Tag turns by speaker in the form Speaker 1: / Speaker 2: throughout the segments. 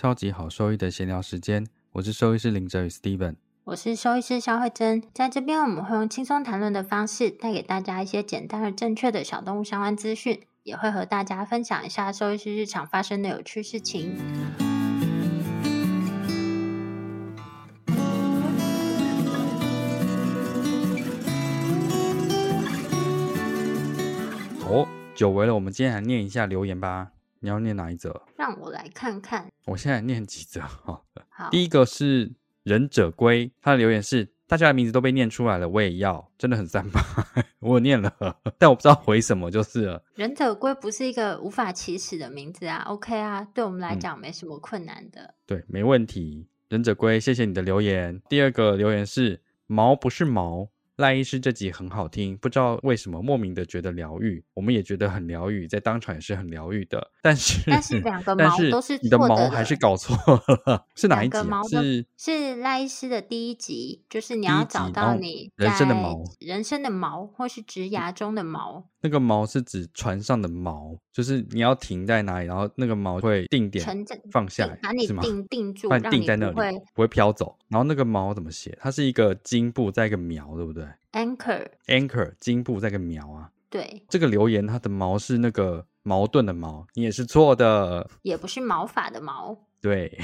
Speaker 1: 超级好兽医的闲聊时间。我是兽医师林哲宇 Steven，
Speaker 2: 我是兽医师肖慧珍。在这边，我们会用轻松谈论的方式，带给大家一些简单而正确的小动物相关资讯，也会和大家分享一下兽医师日常发生的有趣事情。
Speaker 1: 哦，久违了，我们今天来念一下留言吧。你要念哪一则？
Speaker 2: 让我来看看。
Speaker 1: 我现在念几则哈。
Speaker 2: 好，
Speaker 1: 第一个是忍者龟，他的留言是：大家的名字都被念出来了，我也要，真的很赞吧？我有念了，但我不知道回什么，就是了。
Speaker 2: 忍者龟不是一个无法启齿的名字啊，OK 啊，对我们来讲没什么困难的。
Speaker 1: 嗯、对，没问题。忍者龟，谢谢你的留言。第二个留言是：毛不是毛。赖医师这集很好听，不知道为什么莫名的觉得疗愈，我们也觉得很疗愈，在当场也是很疗愈的。但是
Speaker 2: 但是两个毛都是
Speaker 1: 你的毛还是搞错了，是哪一集？是
Speaker 2: 是赖医师的第一集，就是你要找到你
Speaker 1: 人生的毛，
Speaker 2: 人生的毛，或是植牙中的毛。
Speaker 1: 那个毛是指船上的锚，就是你要停在哪里，然后那个锚会定点放下来，
Speaker 2: 把你定定 住，
Speaker 1: 把你定在那里，
Speaker 2: 不
Speaker 1: 会飘走。然后那个锚怎么写？它是一个金部再一个苗，对不对
Speaker 2: ？Anchor
Speaker 1: Anchor 金部再一个苗啊。
Speaker 2: 对，
Speaker 1: 这个留言它的锚是那个矛盾的矛，你也是错的，
Speaker 2: 也不是毛发的毛，
Speaker 1: 对，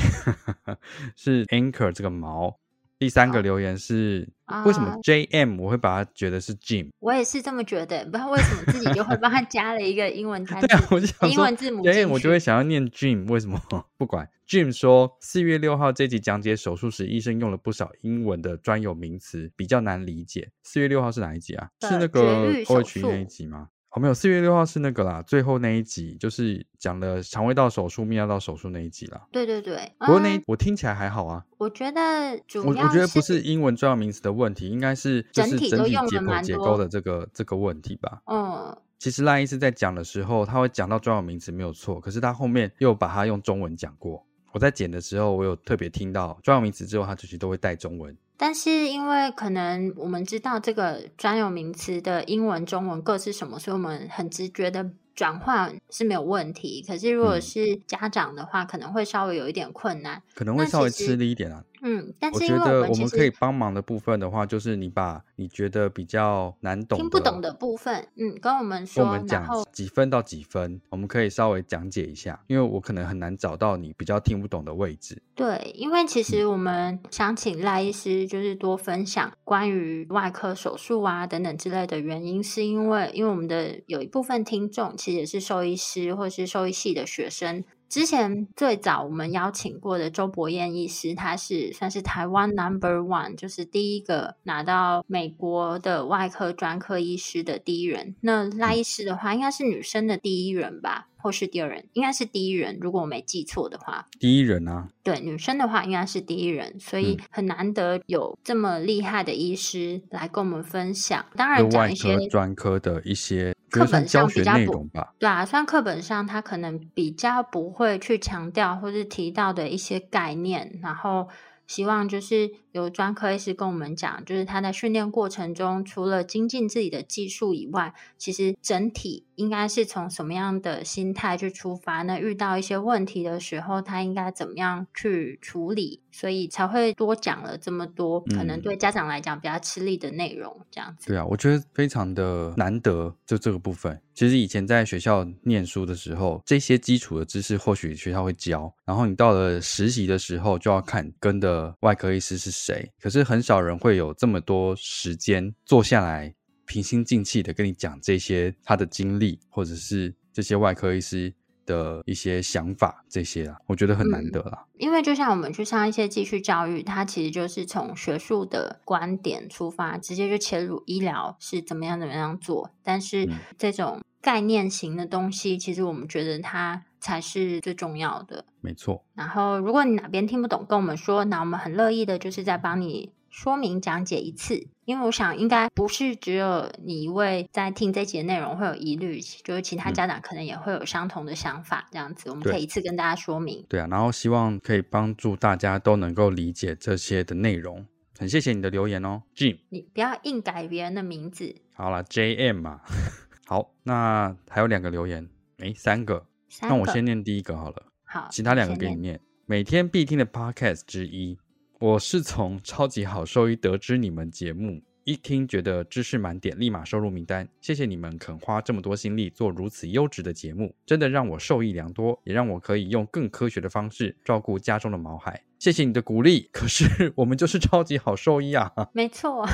Speaker 1: 是 Anchor 这个毛。第三个留言是、啊、为什么 J M 我会把它觉得是 Jim？
Speaker 2: 我也是这么觉得，不知道为什么自己就会帮他加了一个英文 单词，
Speaker 1: 对啊，我就想
Speaker 2: 英文字母
Speaker 1: ，J M 我就会想要念 Jim，为什么？不管 Jim 说四月六号这集讲解手术时，医生用了不少英文的专有名词，比较难理解。四月六号是哪一集啊？是那个 O H 那一集吗？哦，没有，四月六号是那个啦，最后那一集就是讲了肠胃道手术、泌尿道手术那一集啦。
Speaker 2: 对对对，
Speaker 1: 不过那、嗯、我听起来还好啊。
Speaker 2: 我觉得主要
Speaker 1: 我我觉得不是英文专有名词的问题，应该是就是整体解剖结构的这个这个问题吧。
Speaker 2: 嗯，
Speaker 1: 其实赖医师在讲的时候，他会讲到专有名词没有错，可是他后面又把它用中文讲过。我在剪的时候，我有特别听到专有名词之后，他其实都会带中文。
Speaker 2: 但是因为可能我们知道这个专有名词的英文、中文各是什么，所以我们很直觉的转换是没有问题。可是如果是家长的话，嗯、可能会稍微有一点困难，
Speaker 1: 可能会稍微吃力一点啊。
Speaker 2: 嗯，但是
Speaker 1: 我觉得我们可以帮忙的部分的话，就是你把你觉得比较难懂、
Speaker 2: 听不懂的部分，嗯，跟我们说，
Speaker 1: 跟我们讲几分到几分，我们可以稍微讲解一下，因为我可能很难找到你比较听不懂的位置。
Speaker 2: 对，因为其实我们想请赖医师就是多分享关于外科手术啊等等之类的原因，是因为因为我们的有一部分听众其实也是兽医师或是兽医系的学生。之前最早我们邀请过的周伯彦医师，他是算是台湾 Number One，就是第一个拿到美国的外科专科医师的第一人。那赖医师的话，应该是女生的第一人吧，或是第二人？应该是第一人，如果我没记错的话。
Speaker 1: 第一人啊？
Speaker 2: 对，女生的话应该是第一人，所以很难得有这么厉害的医师来跟我们分享。当然，讲一些
Speaker 1: 专科的一些。
Speaker 2: 课本上比较
Speaker 1: 不，
Speaker 2: 对啊，算课本上他可能比较不会去强调或是提到的一些概念，然后希望就是有专科医师跟我们讲，就是他在训练过程中，除了精进自己的技术以外，其实整体。应该是从什么样的心态去出发呢？遇到一些问题的时候，他应该怎么样去处理？所以才会多讲了这么多，可能对家长来讲比较吃力的内容，这样子。
Speaker 1: 对啊，我觉得非常的难得，就这个部分。其实以前在学校念书的时候，这些基础的知识或许学校会教，然后你到了实习的时候就要看跟的的外科医师是谁，可是很少人会有这么多时间坐下来，平心静气的跟你讲这些他的经历，或者是这些外科医师的一些想法，这些啊，我觉得很难得啦。
Speaker 2: 嗯，因为就像我们去上一些继续教育，它其实就是从学术的观点出发，直接就切入医疗是怎么样怎么样做。但是这种概念型的东西，其实我们觉得它。才是最重要的，
Speaker 1: 没错。
Speaker 2: 然后，如果你哪边听不懂，跟我们说，那我们很乐意的，就是再帮你说明讲解一次。因为我想，应该不是只有你一位在听这节内容会有疑虑，就是其他家长可能也会有相同的想法。这样子，我们可以一次跟大家说明。
Speaker 1: 对啊，然后希望可以帮助大家都能够理解这些的内容。很谢谢你的留言哦，Jim。
Speaker 2: 你不要硬改别人的名字。
Speaker 1: 好了，JM 嘛。好，那还有两个留言，诶，三个。那我先念第一个好了，
Speaker 2: 好，
Speaker 1: 其他两个给你念。念每天必听的 podcast 之一，我是从超级好兽医得知你们节目，一听觉得知识满点，立马收入名单。谢谢你们肯花这么多心力做如此优质的节目，真的让我受益良多，也让我可以用更科学的方式照顾家中的毛孩。谢谢你的鼓励，可是我们就是超级好兽医啊！
Speaker 2: 没错，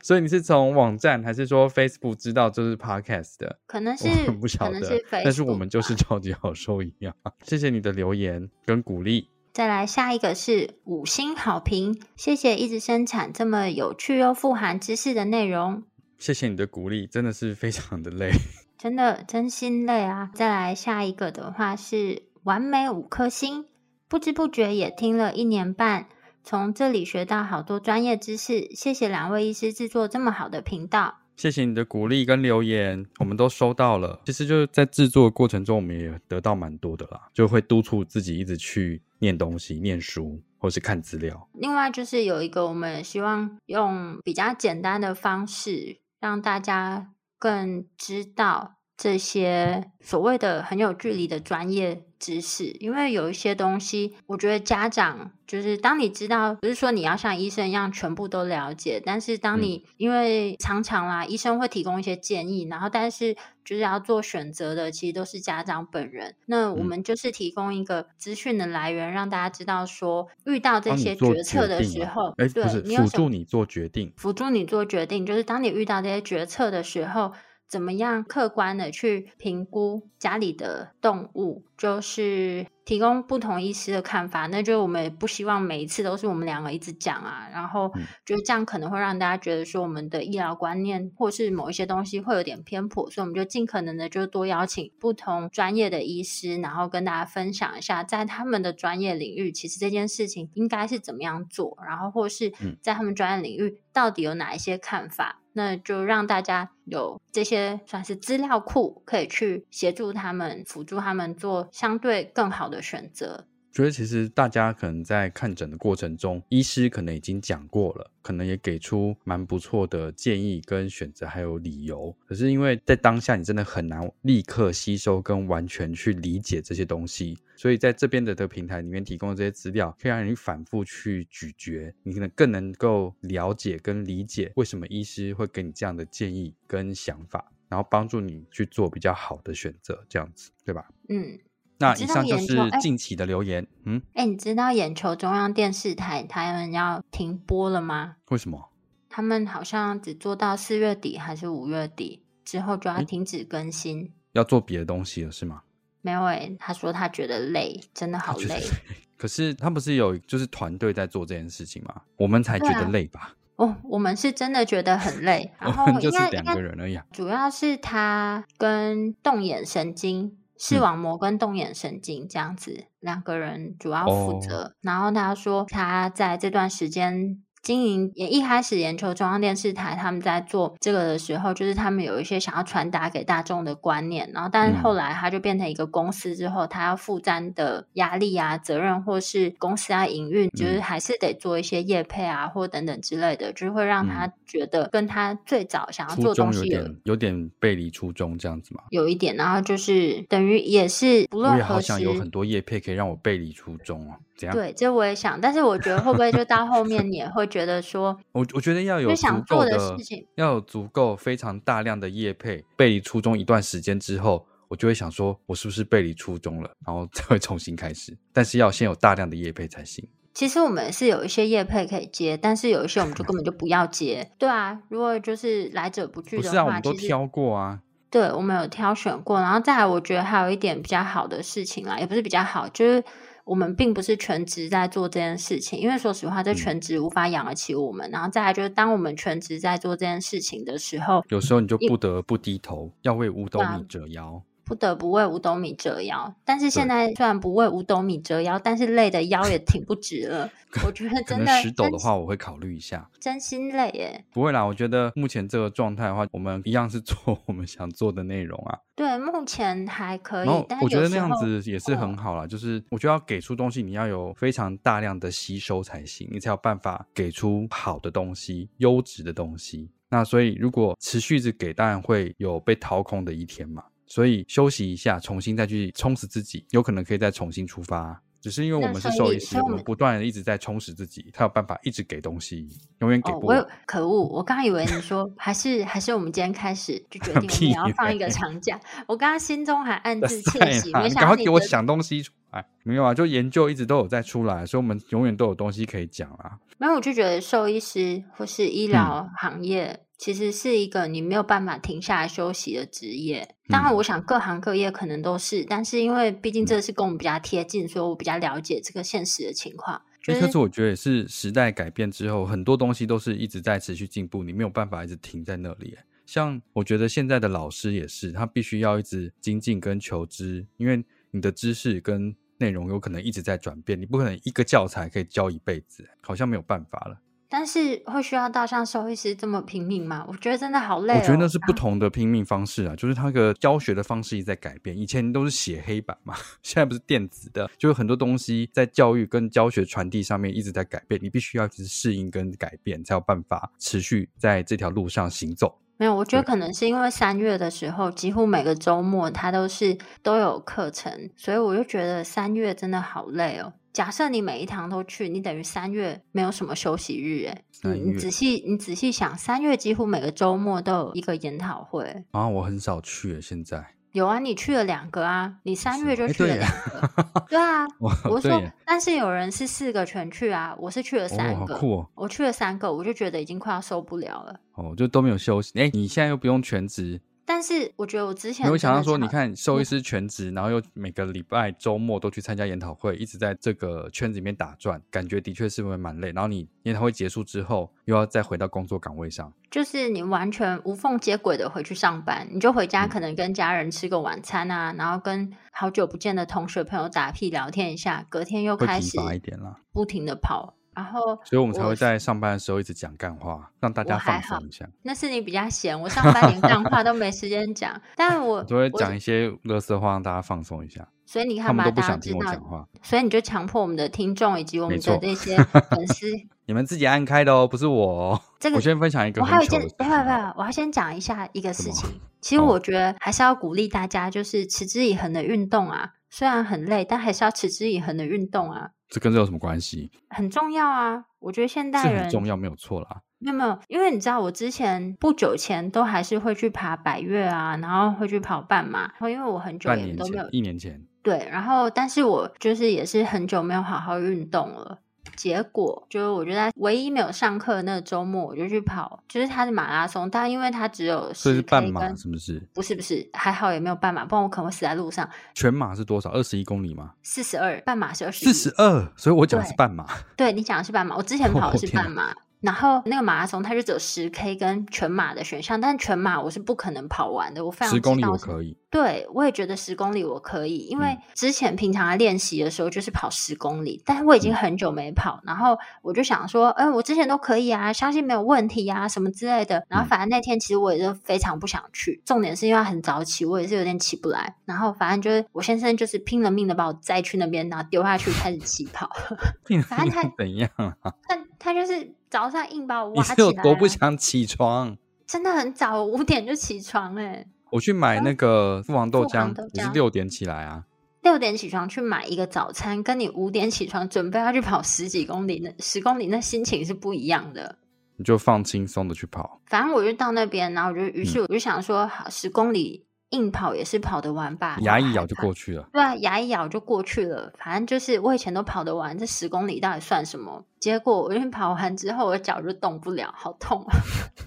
Speaker 1: 所以你是从网站还是说 Facebook 知道这是 Podcast 的？
Speaker 2: 可能是，
Speaker 1: 我不晓得，
Speaker 2: 是
Speaker 1: 但是我们就是超级好兽医啊！谢谢你的留言跟鼓励。
Speaker 2: 再来下一个是五星好评，谢谢一直生产这么有趣又富含知识的内容。
Speaker 1: 谢谢你的鼓励，真的是非常的累，
Speaker 2: 真的真心累啊！再来下一个的话是完美五颗星。不知不觉也听了一年半，从这里学到好多专业知识。谢谢两位医师制作这么好的频道。
Speaker 1: 谢谢你的鼓励跟留言，我们都收到了。其实就是在制作的过程中，我们也得到蛮多的啦，就会督促自己一直去念东西、念书或是看资料。
Speaker 2: 另外就是有一个，我们希望用比较简单的方式，让大家更知道这些所谓的很有距离的专业。知识，因为有一些东西，我觉得家长就是当你知道，不是说你要像医生一样全部都了解，但是当你、嗯、因为常常啦，医生会提供一些建议，然后但是就是要做选择的，其实都是家长本人。那我们就是提供一个资讯的来源，嗯、让大家知道说，遇到这些决策的时候，
Speaker 1: 哎，不是辅助你做决定，
Speaker 2: 辅助你做决定，就是当你遇到这些决策的时候。怎么样客观的去评估家里的动物，就是提供不同医师的看法。那就我们也不希望每一次都是我们两个一直讲啊，然后觉得这样可能会让大家觉得说我们的医疗观念或是某一些东西会有点偏颇，所以我们就尽可能的就多邀请不同专业的医师，然后跟大家分享一下在他们的专业领域，其实这件事情应该是怎么样做，然后或是在他们专业领域到底有哪一些看法。那就让大家有这些算是资料库，可以去协助他们、辅助他们做相对更好的选择。
Speaker 1: 觉得其实大家可能在看诊的过程中，医师可能已经讲过了，可能也给出蛮不错的建议跟选择，还有理由。可是因为在当下，你真的很难立刻吸收跟完全去理解这些东西，所以在这边的的平台里面提供的这些资料，可以让你反复去咀嚼，你可能更能够了解跟理解为什么医师会给你这样的建议跟想法，然后帮助你去做比较好的选择，这样子，对吧？
Speaker 2: 嗯。
Speaker 1: 那以上就是近期的留言。嗯，
Speaker 2: 哎，你知道眼球中央电视台他们要停播了吗？
Speaker 1: 为什么？
Speaker 2: 他们好像只做到四月底还是五月底之后就要停止更新，
Speaker 1: 要做别的东西了是吗？
Speaker 2: 没有哎，他说他觉得累，真的好累。
Speaker 1: 可是他不是有就是团队在做这件事情吗？我们才觉得累吧？
Speaker 2: 哦，我们是真的觉得很累。然
Speaker 1: 后就是两个人而已啊。
Speaker 2: 主要是他跟动眼神经。视网膜跟动眼神经这样子，两个人主要负责。Oh. 然后他说，他在这段时间。经营也一开始，研究中央电视台他们在做这个的时候，就是他们有一些想要传达给大众的观念，然后但是后来他就变成一个公司之后，他要负担的压力啊、责任，或是公司啊营运，就是还是得做一些业配啊，或等等之类的，就是会让他觉得跟他最早想要做东西有
Speaker 1: 有点，有点背离初衷这样子嘛，
Speaker 2: 有一点，然后就是等于也是不论何时，我也好
Speaker 1: 想有很多业配可以让我背离初衷啊。
Speaker 2: 对，这我也想，但是我觉得会不会就到后面你也会觉得说，
Speaker 1: 我我觉得要有足够的，的事情，要有足够非常大量的业配背离初衷一段时间之后，我就会想说，我是不是背离初衷了，然后再会重新开始，但是要先有大量的业配才行。
Speaker 2: 其实我们是有一些业配可以接，但是有一些我们就根本就不要接。对啊，如果就是来者不拒的话，
Speaker 1: 不是啊，我们都挑过啊。
Speaker 2: 对，我们有挑选过，然后再来，我觉得还有一点比较好的事情啦，也不是比较好，就是我们并不是全职在做这件事情，因为说实话，这全职无法养得起我们。嗯、然后再来，就是当我们全职在做这件事情的时候，
Speaker 1: 有时候你就不得不低头，要为五斗米折腰。
Speaker 2: 不得不为五斗米折腰，但是现在虽然不为五斗米折腰，但是累的腰也挺不直了。我觉得真的
Speaker 1: 十斗的话，我会考虑一下。
Speaker 2: 真心累耶。
Speaker 1: 不会啦，我觉得目前这个状态的话，我们一样是做 我们想做的内容啊。
Speaker 2: 对，目前还可以。但
Speaker 1: 我觉得那样子也是很好啦，就是我觉得要给出东西，你要有非常大量的吸收才行，你才有办法给出好的东西、优质的东西。那所以如果持续着给，当然会有被掏空的一天嘛。所以休息一下，重新再去充实自己，有可能可以再重新出发。只是因为我们是兽医师，我们不断的一直在充实自己，他有办法一直给东西，永远给不完。
Speaker 2: 哦、我可恶！我刚刚以为你说 还是还是我们今天开始就决 定我们要放一个长假。我刚刚心中还暗自窃喜，没想到
Speaker 1: 赶快给我想东西出来。没有啊，就研究一直都有在出来，所以我们永远都有东西可以讲啊。
Speaker 2: 没有，我就觉得兽医师或是医疗行业。嗯其实是一个你没有办法停下来休息的职业。当然，我想各行各业可能都是，嗯、但是因为毕竟这是跟我们比较贴近，嗯、所以我比较了解这个现实的情况。
Speaker 1: 就是、可是我觉得也是时代改变之后，很多东西都是一直在持续进步，你没有办法一直停在那里。像我觉得现在的老师也是，他必须要一直精进跟求知，因为你的知识跟内容有可能一直在转变，你不可能一个教材可以教一辈子，好像没有办法了。
Speaker 2: 但是会需要到像兽医师这么拼命吗？我觉得真的好累哦。
Speaker 1: 我觉得那是不同的拼命方式啊，就是他个教学的方式一直在改变。以前都是写黑板嘛，现在不是电子的，就是很多东西在教育跟教学传递上面一直在改变，你必须要一直适应跟改变，才有办法持续在这条路上行走。
Speaker 2: 没有，我觉得可能是因为三月的时候，几乎每个周末他都是都有课程，所以我就觉得三月真的好累哦。假设你每一堂都去，你等于三月没有什么休息日哎。你你仔细你仔细想，三月几乎每个周末都有一个研讨会。
Speaker 1: 啊，我很少去，现在
Speaker 2: 有啊，你去了两个啊，你三月就去了两个。对啊，我说，但是有人是四个全去啊，我是去了三个。
Speaker 1: 酷哦，
Speaker 2: 我去了三个，我就觉得已经快要受不了了。
Speaker 1: 哦，就都没有休息。哎，你现在又不用全职。
Speaker 2: 但是我觉得我之前
Speaker 1: 没有想到说，你看兽医师全职，然后又每个礼拜周末都去参加研讨会，一直在这个圈子里面打转，感觉的确是会蛮累。然后你研讨会结束之后，又要再回到工作岗位上，
Speaker 2: 就是你完全无缝接轨的回去上班，你就回家可能跟家人吃个晚餐啊，嗯、然后跟好久不见的同学朋友打屁聊天一下，隔天又开始一点啦不停的跑。然后，
Speaker 1: 所以我们才会在上班的时候一直讲干话，让大家放松一下。
Speaker 2: 那是你比较闲，我上班连干话都没时间讲。但我
Speaker 1: 就会讲一些乐色话，让大家放松一下。
Speaker 2: 所以你看，
Speaker 1: 嘛，大家不想听我讲话，
Speaker 2: 所以你就强迫我们的听众以及我们的这些 粉丝，
Speaker 1: 你们自己按开的哦，不是我哦。这个我先分享一个，
Speaker 2: 我还有一件，不不要，我要先讲一下一个事情。其实我觉得还是要鼓励大家，就是持之以恒的运动啊。虽然很累，但还是要持之以恒的运动啊。
Speaker 1: 这跟这有什么关系？
Speaker 2: 很重要啊！我觉得现代人
Speaker 1: 很重要，没有错啦。
Speaker 2: 没有没有，因为你知道，我之前不久前都还是会去爬百越啊，然后会去跑半马。然后因为我很久也都没有，
Speaker 1: 一年前。
Speaker 2: 对，然后但是我就是也是很久没有好好运动了。结果就是，我觉得唯一没有上课的那个周末，我就去跑，就是他的马拉松。但因为他只有
Speaker 1: 是半马，是不是？
Speaker 2: 不是不是，还好也没有半马，不然我可能会死在路上。
Speaker 1: 全马是多少？二十一公里吗？
Speaker 2: 四十二，半马是二十。
Speaker 1: 四十二，所以我讲的是半马。
Speaker 2: 对，对你讲的是半马，我之前跑的是半马。然后那个马拉松，它就只有十 K 跟全马的选项，但是全马我是不可能跑完的。我非常
Speaker 1: 十公里我可以，
Speaker 2: 对我也觉得十公里我可以，因为之前平常练习的时候就是跑十公里，但是我已经很久没跑，然后我就想说，嗯，我之前都可以啊，相信没有问题啊，什么之类的。然后反正那天其实我也就非常不想去，重点是因为很早起，我也是有点起不来。然后反正就是我先生就是拼了命的把我载去那边，然后丢下去开始起跑。反正他
Speaker 1: 怎样啊？
Speaker 2: 他他就是。早上硬把我挖起来，
Speaker 1: 你是有多不想起床？
Speaker 2: 真的很早，五点就起床哎、欸！
Speaker 1: 我去买那个富皇豆浆，也是六点起来啊。
Speaker 2: 六点起床去买一个早餐，跟你五点起床准备要去跑十几公里，那十公里那心情是不一样的。
Speaker 1: 你就放轻松的去跑。
Speaker 2: 反正我就到那边，然后我就于是我就想说，好，十公里硬跑也是跑得完吧？
Speaker 1: 牙一咬就过去了。
Speaker 2: 对啊，牙一咬就过去了。反正就是我以前都跑得完，这十公里到底算什么？结果我因 为跑完之后，我脚就动不了，好痛啊！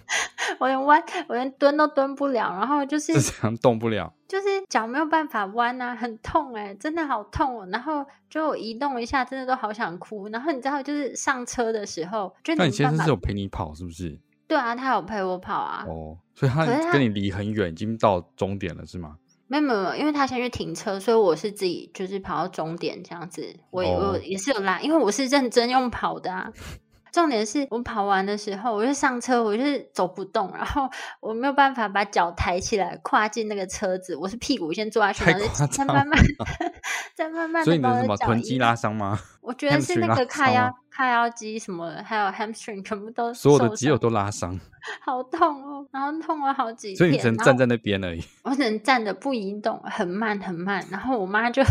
Speaker 2: 我连弯，我连蹲都蹲不了，然后就是
Speaker 1: 这样动不了，
Speaker 2: 就是脚没有办法弯啊，很痛哎、欸，真的好痛哦。然后就我移动一下，真的都好想哭。然后你知道，就是上车的时候，就
Speaker 1: 那你先生是有陪你跑是不是？
Speaker 2: 对啊，他有陪我跑啊。
Speaker 1: 哦，所以他跟你离很远，已经到终点了是吗？
Speaker 2: 没有没有，因为他先去停车，所以我是自己就是跑到终点这样子。我、哦、我也是有拉，因为我是认真用跑的啊。重点是我跑完的时候，我就上车，我就是走不动，然后我没有办法把脚抬起来跨进那个车子，我是屁股先坐下去，然后 再慢慢再慢慢。
Speaker 1: 所以你的什么臀肌拉伤吗？
Speaker 2: 我觉得是那个卡腰髂腰肌什么，还有 hamstring 全部都
Speaker 1: 所有的肌肉都拉伤，
Speaker 2: 好痛哦，然后痛了好几天。
Speaker 1: 所以你只能站在那边而已。
Speaker 2: 我只能站着不移动，很慢很慢。然后我妈就，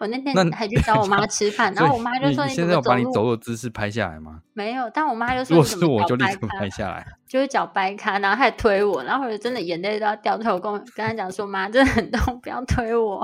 Speaker 2: 我那天还去找我妈吃饭，然后我妈就说：“你
Speaker 1: 现在要把你走路的姿势拍下来吗？”
Speaker 2: 没有，但我妈就说：“
Speaker 1: 如果是我就立刻拍下来。”
Speaker 2: 就是脚掰开，然后她还推我，然后真的眼泪都要掉出来。我跟我跟她讲说：“妈，真的很痛，不要推我。”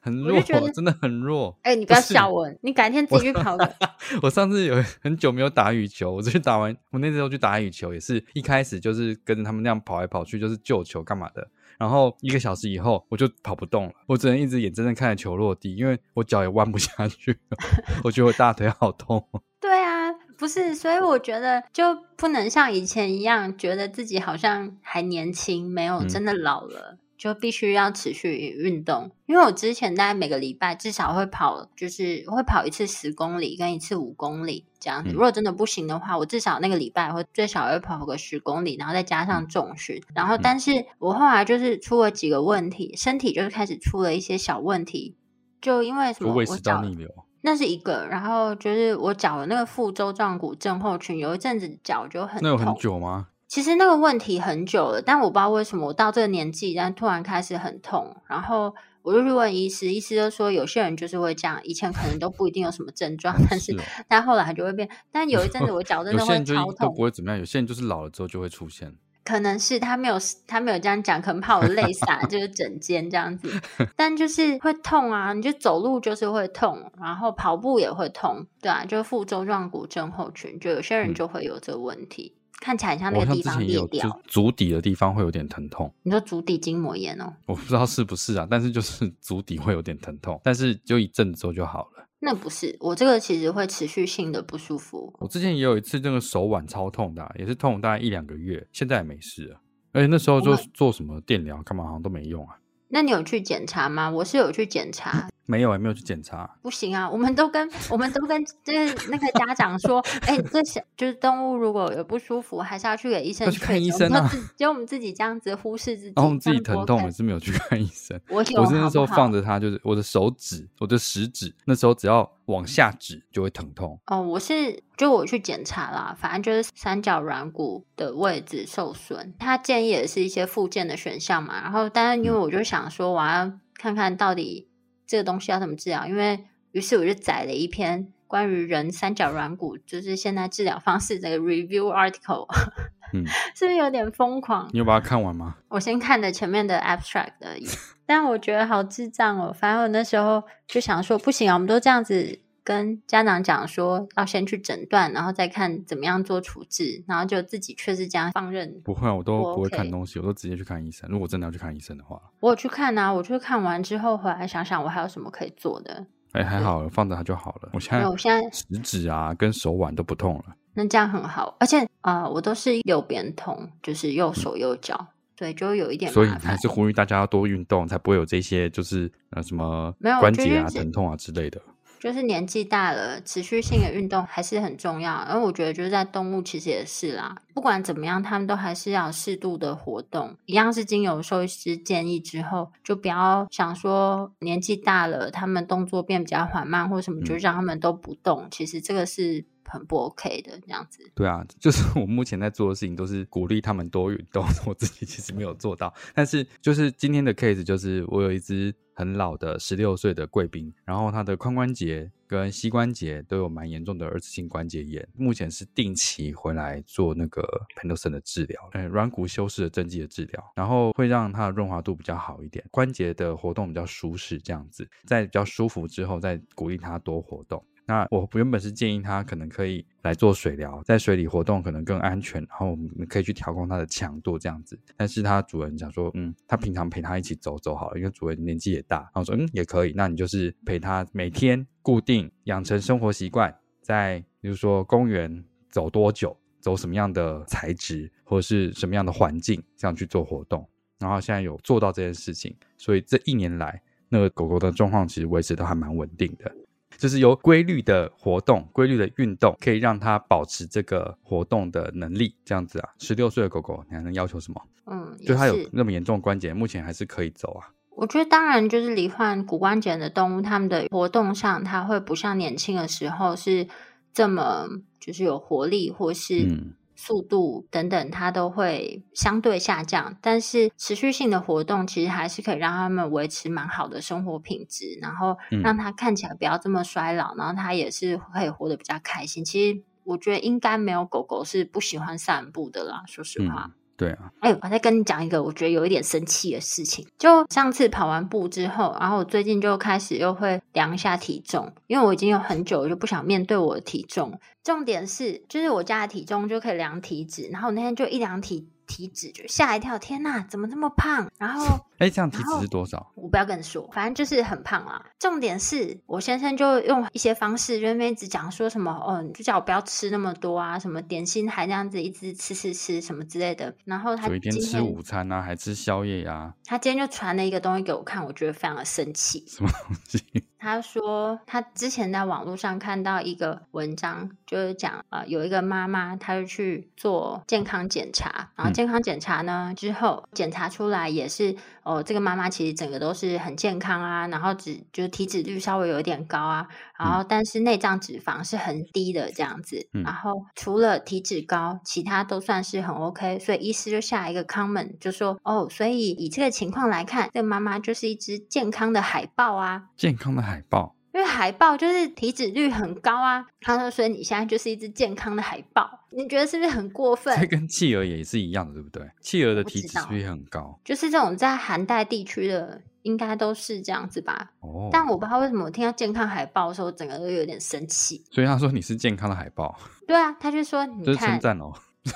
Speaker 1: 很弱，真的很弱。
Speaker 2: 哎、欸，你不要笑我，你改天自己去跑的。
Speaker 1: 我上次有很久没有打羽球，我就去打完，我那时候去打羽球，也是一开始就是跟着他们那样跑来跑去，就是救球干嘛的。然后一个小时以后，我就跑不动了，我只能一直眼睁睁看着球落地，因为我脚也弯不下去。我觉得我大腿好痛。
Speaker 2: 对啊，不是，所以我觉得就不能像以前一样，觉得自己好像还年轻，没有真的老了。嗯就必须要持续运动，因为我之前大概每个礼拜至少会跑，就是会跑一次十公里跟一次五公里这样子。如果真的不行的话，我至少那个礼拜会最少会跑个十公里，然后再加上重训。然后，但是我后来就是出了几个问题，身体就是开始出了一些小问题，就因为什么？胃食道逆流，那是一个。然后就是我脚的那个副舟状骨症候群，有一阵子脚就很痛。
Speaker 1: 那有很久吗？
Speaker 2: 其实那个问题很久了，但我不知道为什么我到这个年纪，但突然开始很痛。然后我就去问医师，医师就说有些人就是会这样，以前可能都不一定有什么症状，但是，但后来就会变。但有一阵子我脚 真的会超痛，
Speaker 1: 不会怎么样。有些人就是老了之后就会出现，
Speaker 2: 可能是他没有他没有这样讲，可能怕我累傻就是整间这样子。但就是会痛啊，你就走路就是会痛，然后跑步也会痛，对啊，就副舟状骨症候群，就有些人就会有这个问题。嗯看起来像那个地方裂掉，
Speaker 1: 就足底的地方会有点疼痛。
Speaker 2: 你说足底筋膜炎哦？
Speaker 1: 我不知道是不是啊，但是就是 足底会有点疼痛，但是就一阵子之后就好了。
Speaker 2: 那不是，我这个其实会持续性的不舒服。
Speaker 1: 我之前也有一次，这个手腕超痛的，也是痛大概一两个月，现在也没事了。而且那时候就做什么电疗干嘛好像都没用啊。
Speaker 2: 那你有去检查吗？我是有去检查。
Speaker 1: 没有，也没有去检查。
Speaker 2: 不行啊，我们都跟我们都跟就是那个家长说，哎、欸，这小就是动物如果有不舒服，还是要去给医生
Speaker 1: 去看医生啊。
Speaker 2: 就我们自己这样子忽视自己，
Speaker 1: 然后我们自己疼痛我是没有去看医生。
Speaker 2: 我有
Speaker 1: 我是那时候放着它，就是我的手指，我的食指，那时候只要往下指就会疼痛。
Speaker 2: 哦，我是就我去检查啦，反正就是三角软骨的位置受损，他建议也是一些复健的选项嘛。然后，但是因为我就想说，我要看看到底。这个东西要怎么治疗？因为于是我就载了一篇关于人三角软骨，就是现在治疗方式这个 review article，嗯，是不是有点疯狂？
Speaker 1: 你有把它看完吗？
Speaker 2: 我先看的前面的 abstract 而已，但我觉得好智障哦。反正我那时候就想说，不行啊，我们都这样子。跟家长讲说要先去诊断，然后再看怎么样做处置，然后就自己却是这样放任。
Speaker 1: 不会啊，我都不会看东西，我都直接去看医生。如果真的要去看医生的话，
Speaker 2: 我有去看啊，我去看完之后回来想想，我还有什么可以做的。
Speaker 1: 哎，还好，放着它就好了。我现在，我现在食指啊跟手腕都不痛了。
Speaker 2: 那这样很好，而且啊、呃，我都是右边痛，就是右手右脚，嗯、对，就有一点。
Speaker 1: 所以还是呼吁大家要多运动，才不会有这些就是呃什么关节啊疼痛啊之类的。
Speaker 2: 就是年纪大了，持续性的运动还是很重要。而我觉得就是在动物其实也是啦，不管怎么样，他们都还是要适度的活动。一样是经由兽医师建议之后，就不要想说年纪大了，他们动作变比较缓慢或什么，就让他们都不动。嗯、其实这个是很不 OK 的这样子。
Speaker 1: 对啊，就是 我目前在做的事情都是鼓励他们多运动，我自己其实没有做到。但是就是今天的 case 就是我有一只很老的十六岁的贵宾，然后他的髋关节跟膝关节都有蛮严重的二次性关节炎，目前是定期回来做那个 Pentosan 的治疗，呃，软骨修饰的针剂的治疗，然后会让它的润滑度比较好一点，关节的活动比较舒适，这样子，在比较舒服之后再鼓励他多活动。那我原本是建议他可能可以来做水疗，在水里活动可能更安全，然后我们可以去调控它的强度这样子。但是他主人讲说，嗯，他平常陪他一起走走好了，因为主人年纪也大，然后说，嗯，也可以，那你就是陪他每天固定养成生活习惯，在比如说公园走多久，走什么样的材质或者是什么样的环境，这样去做活动。然后现在有做到这件事情，所以这一年来那个狗狗的状况其实维持都还蛮稳定的。就是有规律的活动、规律的运动，可以让它保持这个活动的能力。这样子啊，十六岁的狗狗，你还能要求什么？嗯，就它有那么严重的关节，目前还是可以走啊。
Speaker 2: 我觉得当然，就是罹患骨关节的动物，它们的活动上，它会不像年轻的时候是这么就是有活力，或是嗯。速度等等，它都会相对下降，但是持续性的活动其实还是可以让他们维持蛮好的生活品质，然后让它看起来不要这么衰老，嗯、然后它也是可以活得比较开心。其实我觉得应该没有狗狗是不喜欢散步的啦，说实话。嗯
Speaker 1: 对啊，
Speaker 2: 哎，我再跟你讲一个我觉得有一点生气的事情。就上次跑完步之后，然后我最近就开始又会量一下体重，因为我已经有很久就不想面对我的体重。重点是，就是我家的体重就可以量体脂，然后我那天就一量体。体脂就吓一跳，天哪，怎么这么胖？然后，
Speaker 1: 哎，这样体脂是多少？
Speaker 2: 我不要跟你说，反正就是很胖啊。重点是我先生就用一些方式，就一直讲说什么，哦，你就叫我不要吃那么多啊，什么点心还这样子一直吃吃吃什么之类的。然后他
Speaker 1: 有一天吃午餐啊，还吃宵夜呀、啊。
Speaker 2: 他今天就传了一个东西给我看，我觉得非常的生气。
Speaker 1: 什么东西？
Speaker 2: 他说他之前在网络上看到一个文章，就是讲啊、呃，有一个妈妈，她就去做健康检查，然后健康检查呢之后检查出来也是哦，这个妈妈其实整个都是很健康啊，然后只就是体脂率稍微有一点高啊，然后但是内脏脂肪是很低的这样子，然后除了体脂高，其他都算是很 OK，所以医师就下一个 comment 就说哦，所以以这个情况来看，这个妈妈就是一只健康的海豹啊，
Speaker 1: 健康的海豹。
Speaker 2: 因为海豹就是体脂率很高啊，他说，所以你现在就是一只健康的海豹，你觉得是不是很过分？
Speaker 1: 这跟企鹅也是一样的，对不对？企鹅的体脂率很高，
Speaker 2: 就是这种在寒带地区的，应该都是这样子吧？哦，但我不知道为什么我听到健康海豹的时候，整个都有点生气。
Speaker 1: 所以他说你是健康的海豹，
Speaker 2: 对啊，他就说 你看，
Speaker 1: 就是称赞哦。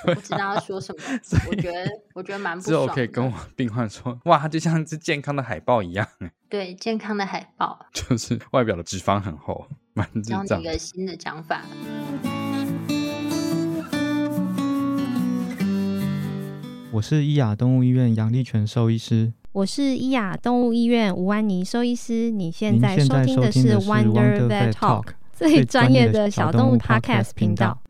Speaker 2: 我不知道要说什么，我觉得我觉得蛮不爽的。
Speaker 1: 之后可以跟我病患说，哇，它就像一只健康的海豹一样。
Speaker 2: 对，健康的海豹，
Speaker 1: 就是外表的脂肪很厚，蛮智障。教
Speaker 2: 你一个新的讲法。
Speaker 3: 我是伊雅动物医院杨立全兽医师，
Speaker 4: 我是伊雅动物医院吴安妮兽医师。你现在收听的是 Wonder Vet Talk 最专业的小动物 Podcast 频道。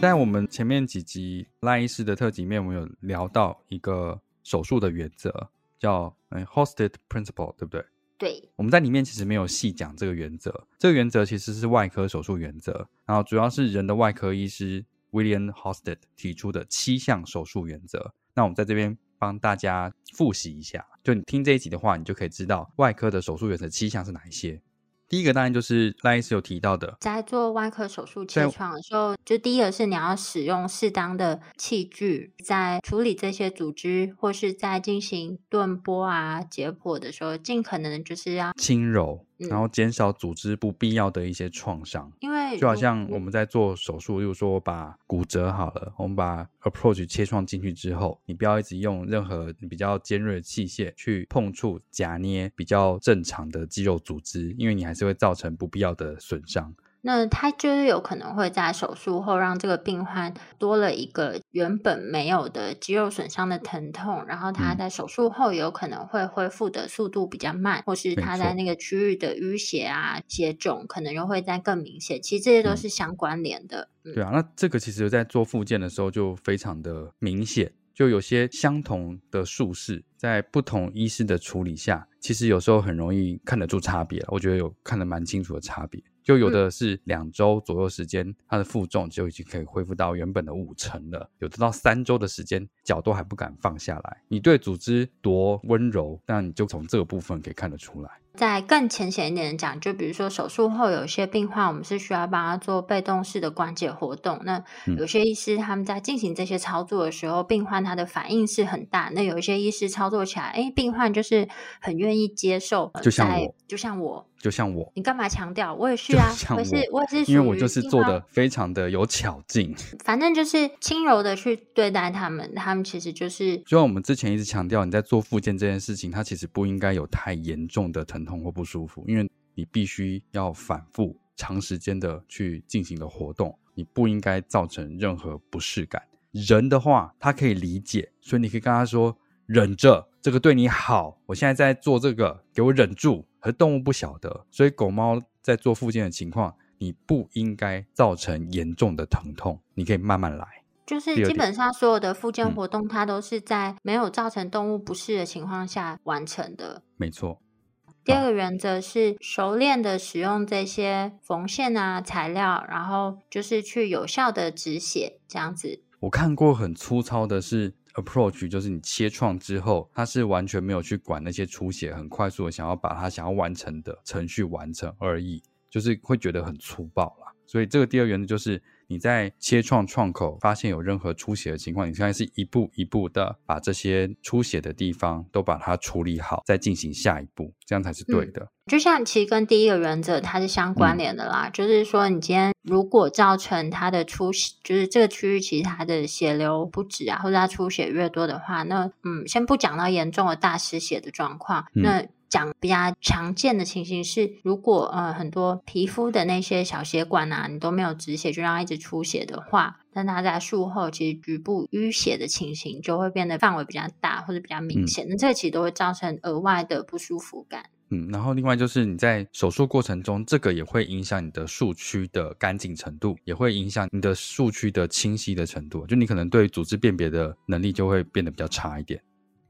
Speaker 1: 在我们前面几集赖医师的特辑里面，我们有聊到一个手术的原则，叫 Hosted Principle，对不对？
Speaker 2: 对。我
Speaker 1: 们在里面其实没有细讲这个原则，这个原则其实是外科手术原则，然后主要是人的外科医师 William Hosted 提出的七项手术原则。那我们在这边帮大家复习一下，就你听这一集的话，你就可以知道外科的手术原则七项是哪一些。第一个当然就是赖医师有提到的，
Speaker 2: 在做外科手术切创的时候，就第一个是你要使用适当的器具，在处理这些组织或是在进行钝波啊、解剖的时候，尽可能的就是要
Speaker 1: 轻柔。然后减少组织不必要的一些创伤，
Speaker 2: 因为
Speaker 1: 就好像我们在做手术，例如说我把骨折好了，我们把 approach 切创进去之后，你不要一直用任何比较尖锐的器械去碰触、夹捏比较正常的肌肉组织，因为你还是会造成不必要的损伤。
Speaker 2: 那它就是有可能会在手术后让这个病患多了一个原本没有的肌肉损伤的疼痛，然后他在手术后有可能会恢复的速度比较慢，或是他在那个区域的淤血啊、血肿可能又会再更明显。其实这些都是相关联的。
Speaker 1: 对啊，那这个其实在做复健的时候就非常的明显。就有些相同的术式，在不同医师的处理下，其实有时候很容易看得出差别。我觉得有看得蛮清楚的差别。就有的是两周左右时间，他的负重就已经可以恢复到原本的五成了；有的到三周的时间，脚都还不敢放下来。你对组织多温柔，那你就从这个部分可以看得出来。
Speaker 2: 再更浅显一点的讲，就比如说手术后有一些病患，我们是需要帮他做被动式的关节活动。那有些医师他们在进行这些操作的时候，嗯、病患他的反应是很大。那有一些医师操作起来，哎，病患就是很愿意接受。
Speaker 1: 就像我，
Speaker 2: 就像我，
Speaker 1: 就像我。
Speaker 2: 你干嘛强调？我也是啊，我，我是我也是，
Speaker 1: 因为我就是做的非常的有巧劲。
Speaker 2: 反正就是轻柔的去对待他们，他们其实就是。
Speaker 1: 就像我们之前一直强调，你在做复健这件事情，它其实不应该有太严重的疼痛或不舒服，因为你必须要反复长时间的去进行的活动，你不应该造成任何不适感。人的话，他可以理解，所以你可以跟他说：“忍着，这个对你好。我现在在做这个，给我忍住。”和动物不晓得，所以狗猫在做附件的情况，你不应该造成严重的疼痛，你可以慢慢来。
Speaker 2: 就是基本上所有的附件活动，它都是在没有造成动物不适的情况下完成的。
Speaker 1: 没错。
Speaker 2: 第二个原则是熟练的使用这些缝线啊材料，然后就是去有效的止血，这样子。
Speaker 1: 我看过很粗糙的是 approach，就是你切创之后，它是完全没有去管那些出血，很快速的想要把它想要完成的程序完成而已，就是会觉得很粗暴啦。所以这个第二原则就是。你在切创创口发现有任何出血的情况，你现在是一步一步的把这些出血的地方都把它处理好，再进行下一步，这样才是对的。
Speaker 2: 嗯，就像其实跟第一个原则它是相关联的啦，嗯，就是说你今天如果造成它的出血，就是这个区域其实它的血流不止啊，或者它出血越多的话，那嗯，先不讲到严重的大失血的状况，嗯，那。讲比较常见的情形是，如果呃很多皮肤的那些小血管啊，你都没有止血，就让它一直出血的话，那它在术后其实局部淤血的情形就会变得范围比较大或者比较明显，嗯、那这其实都会造成额外的不舒服感。
Speaker 1: 嗯，然后另外就是你在手术过程中，这个也会影响你的术区的干净程度，也会影响你的术区的清晰的程度，就你可能对组织辨别的能力就会变得比较差一点。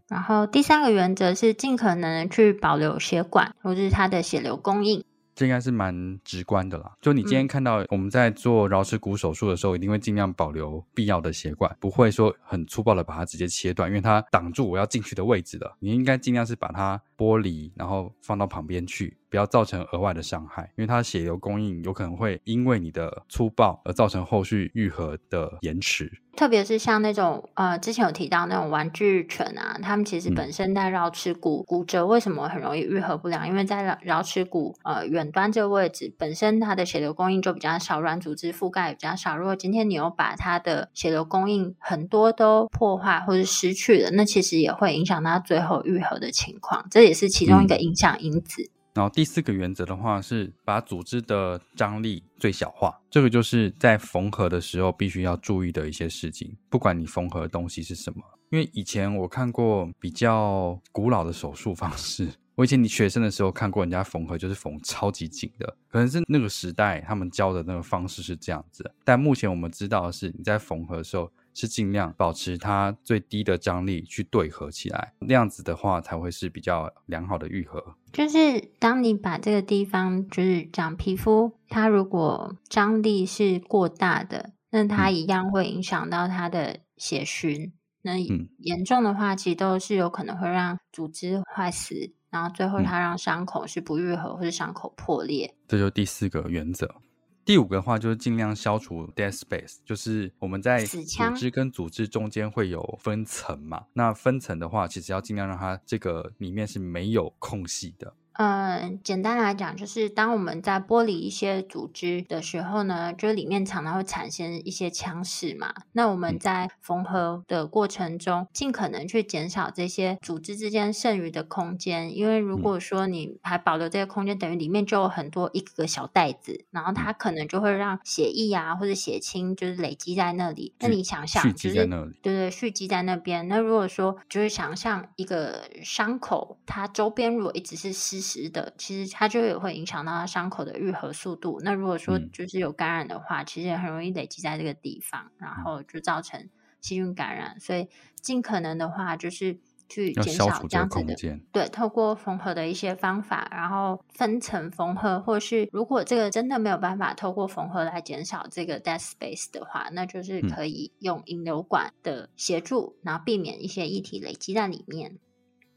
Speaker 2: 然后第三个原则是尽可能去保留血管或者是它的血流供应，
Speaker 1: 这应该是蛮直观的啦。就你今天看到我们在做桡尺骨手术的时候，一定会尽量保留必要的血管，不会说很粗暴的把它直接切断，因为它挡住我要进去的位置了。你应该尽量是把它剥离，然后放到旁边去。不要造成额外的伤害，因为它的血流供应有可能会因为你的粗暴而造成后续愈合的延迟。
Speaker 2: 特别是像那种呃，之前有提到那种玩具犬啊，它们其实本身在桡尺骨骨折，为什么很容易愈合不良？因为在橈橈尺骨呃远端这个位置，本身它的血流供应就比较少，软组织覆盖也比较少。如果今天你又把它的血流供应很多都破坏或者失去了，那其实也会影响它最后愈合的情况，这也是其中一个影响因子。嗯然后第四个原则的话是把组织的张力最小化，这个就是在缝合的时候必须要注意的一些事情。不管你缝合的东西是什么，因为以前我看过比较古老的手术方式，我以前你学生的时候看过人家缝合，就是缝超级紧的，可能是那个时代他们教的那个方式是这样子。但目前我们知道的是，你在缝合的时候。是尽量保持它最低的张力去对合起来，那样子的话才会是比较良好的愈合。就是当你把这个地方，就是讲皮肤，它如果张力是过大的，那它一样会影响到它的血循。嗯、那严重的话，其实都是有可能会让组织坏死，然后最后它让伤口是不愈合或是伤口破裂。
Speaker 1: 这就是第四个原则。第五个的话就是尽量消除 dead space，就是我们在组织跟组织中间会有分层嘛。那分层的话，其实要尽量让它这个里面是没有空隙的。
Speaker 2: 嗯，简单来讲，就是当我们在剥离一些组织的时候呢，就里面常常会产生一些腔室嘛。那我们在缝合的过程中，尽可能去减少这些组织之间剩余的空间，因为如果说你还保留这些空间，等于里面就有很多一个个小袋子，然后它可能就会让血液啊或者血清就是累积在那里。那你想想，就是对对，蓄积在那边。那如果说就是想象一个伤口，它周边如果一直是湿。实的，其实它就也会影响到它伤口的愈合速度。那如果说就是有感染的话，嗯、其实也很容易累积在这个地方，然后就造成细菌感染，所以尽可能的话就是。去减少这样子的，对，透过缝合的一些方法，然后分层缝合，或是如果这个真的没有办法透过缝合来减少这个 dead space 的话，那就是可以用引流管的协助，嗯、然后避免一些液体累积在里面。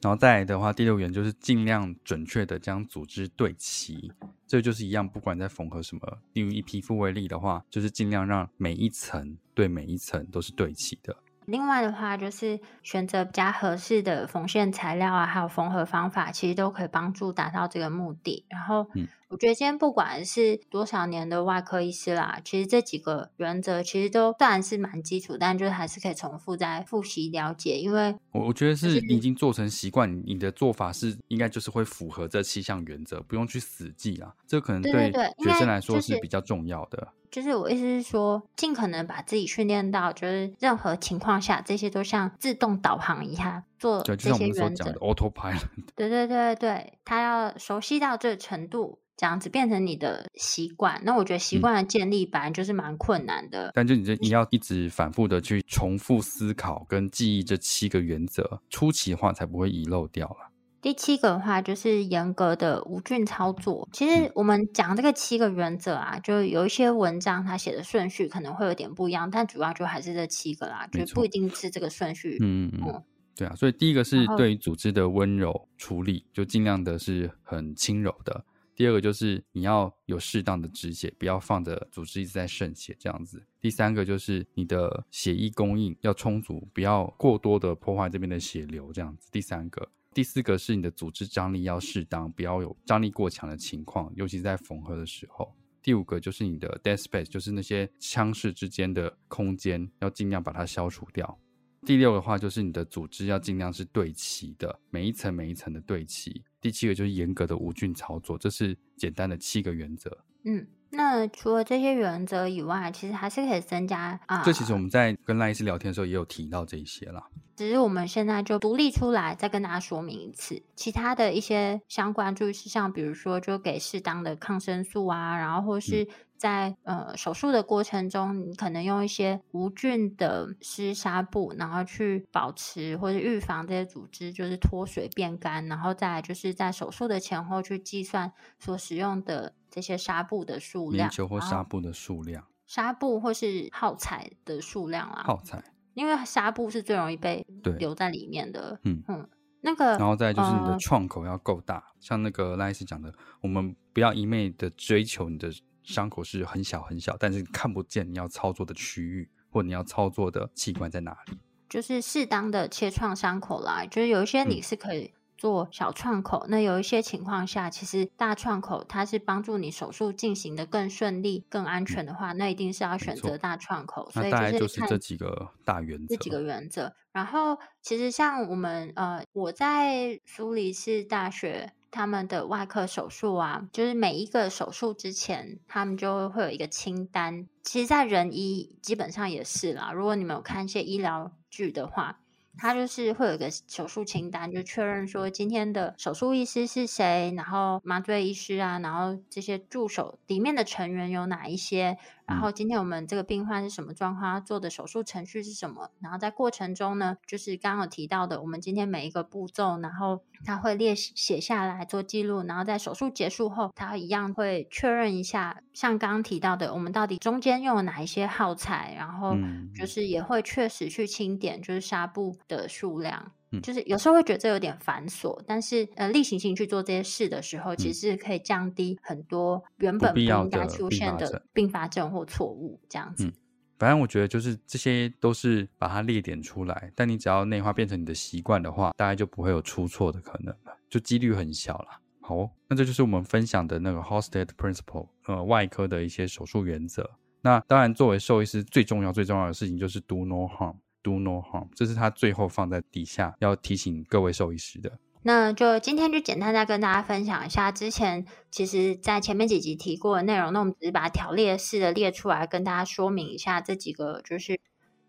Speaker 1: 然后再来的话，第六点就是尽量准确的将组织对齐，这就是一样，不管在缝合什么，例如以皮肤为例的话，就是尽量让每一层对每一层都是对齐的。
Speaker 2: 另外的话，就是选择比较合适的缝线材料啊，还有缝合方法，其实都可以帮助达到这个目的。然后，我觉得今天不管是多少年的外科医师啦，其实这几个原则其实都虽然是蛮基础，但就是还是可以重复再复习了解。因为
Speaker 1: 我我觉得是你已经做成习惯，你的做法是应该就是会符合这七项原则，不用去死记啊。这可能对学生来说是比较重要的。
Speaker 2: 就是我意思是说，尽可能把自己训练到，就是任何情况下，这些都像自动导航一样做这些原则。
Speaker 1: 就像我们所讲的 autopilot。
Speaker 2: 对对对对，他要熟悉到这个程度，这样子变成你的习惯。那我觉得习惯的建立本来就是蛮困难的。嗯、
Speaker 1: 但就你这，你要一直反复的去重复思考跟记忆这七个原则，初期的话才不会遗漏掉了。
Speaker 2: 第七个的话就是严格的无菌操作。其实我们讲这个七个原则啊，就有一些文章它写的顺序可能会有点不一样，但主要就还是这七个啦，就不一定是这个顺序。
Speaker 1: 嗯嗯嗯，对啊。所以第一个是对于组织的温柔处理，就尽量的是很轻柔的。第二个就是你要有适当的止血，不要放着组织一直在渗血这样子。第三个就是你的血液供应要充足，不要过多的破坏这边的血流这样子。第三个。第四个是你的组织张力要适当，不要有张力过强的情况，尤其是在缝合的时候。第五个就是你的 dead space，就是那些腔室之间的空间，要尽量把它消除掉。第六的话就是你的组织要尽量是对齐的，每一层每一层的对齐。第七个就是严格的无菌操作，这是简单的七个原则。
Speaker 2: 嗯。那除了这些原则以外，其实还是可以增加啊。
Speaker 1: 这其实我们在跟赖医师聊天的时候也有提到这一些啦。
Speaker 2: 只是我们现在就独立出来再跟大家说明一次，其他的一些相关注意事项，比如说就给适当的抗生素啊，然后或是在、嗯、呃手术的过程中，你可能用一些无菌的湿纱布，然后去保持或者预防这些组织就是脱水变干，然后再来就是在手术的前后去计算所使用的。这些纱布的数量，
Speaker 1: 棉球或纱布的数量，
Speaker 2: 纱布或是耗材的数量啊，
Speaker 1: 耗材，
Speaker 2: 因为纱布是最容易被留在里面的。
Speaker 1: 嗯
Speaker 2: 嗯，那个，
Speaker 1: 然后再就是你的创口要够大，呃、像那个赖医师讲的，我们不要一昧的追求你的伤口是很小很小，但是看不见你要操作的区域或你要操作的器官在哪里，
Speaker 2: 就是适当的切创伤口啦，就是有一些你是可以、嗯。做小创口，那有一些情况下，其实大创口它是帮助你手术进行的更顺利、更安全的话，那一定是要选择大创口。所以
Speaker 1: 大概就是这几个大原则。
Speaker 2: 这几个原则。然后，其实像我们呃，我在苏黎世大学他们的外科手术啊，就是每一个手术之前，他们就会有一个清单。其实，在人医基本上也是啦。如果你们有看一些医疗剧的话。他就是会有一个手术清单，就确认说今天的手术医师是谁，然后麻醉医师啊，然后这些助手里面的成员有哪一些。然后今天我们这个病患是什么状况？他做的手术程序是什么？然后在过程中呢，就是刚刚有提到的，我们今天每一个步骤，然后他会列写下来做记录。然后在手术结束后，他一样会确认一下，像刚刚提到的，我们到底中间用了哪一些耗材，然后就是也会确实去清点，就是纱布的数量。就是有时候会觉得这有点繁琐，但是呃，例行性去做这些事的时候，其实是可以降低很多原本不应该出现的并发症或错误这样子。
Speaker 1: 嗯，反正我觉得就是这些都是把它列点出来，但你只要内化变成你的习惯的话，大概就不会有出错的可能了，就几率很小了。好，那这就是我们分享的那个 Halsted Principle，呃，外科的一些手术原则。那当然，作为兽医师最重要最重要的事情就是 Do no harm。Do no harm，这是他最后放在底下要提醒各位兽医师的。
Speaker 2: 那就今天就简单再跟大家分享一下，之前其实在前面几集提过的内容，那我们只是把它条列式的列出来，跟大家说明一下这几个就是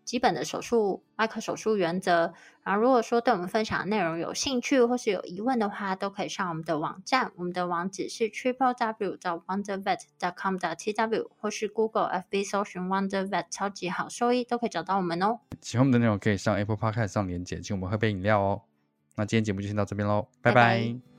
Speaker 2: 基本的手术外科手术原则。然后，如果说对我们分享的内容有兴趣或是有疑问的话，都可以上我们的网站，我们的网址是 triple w 到 wondervet dot com 的 t w，或是 Google FB 搜寻 Wondervet 超级好兽医，都可以找到我们哦。
Speaker 1: 喜欢我们的内容，可以上 Apple Podcast 上连接，请我们喝杯饮料哦。那今天节目就先到这边喽，拜拜。拜拜。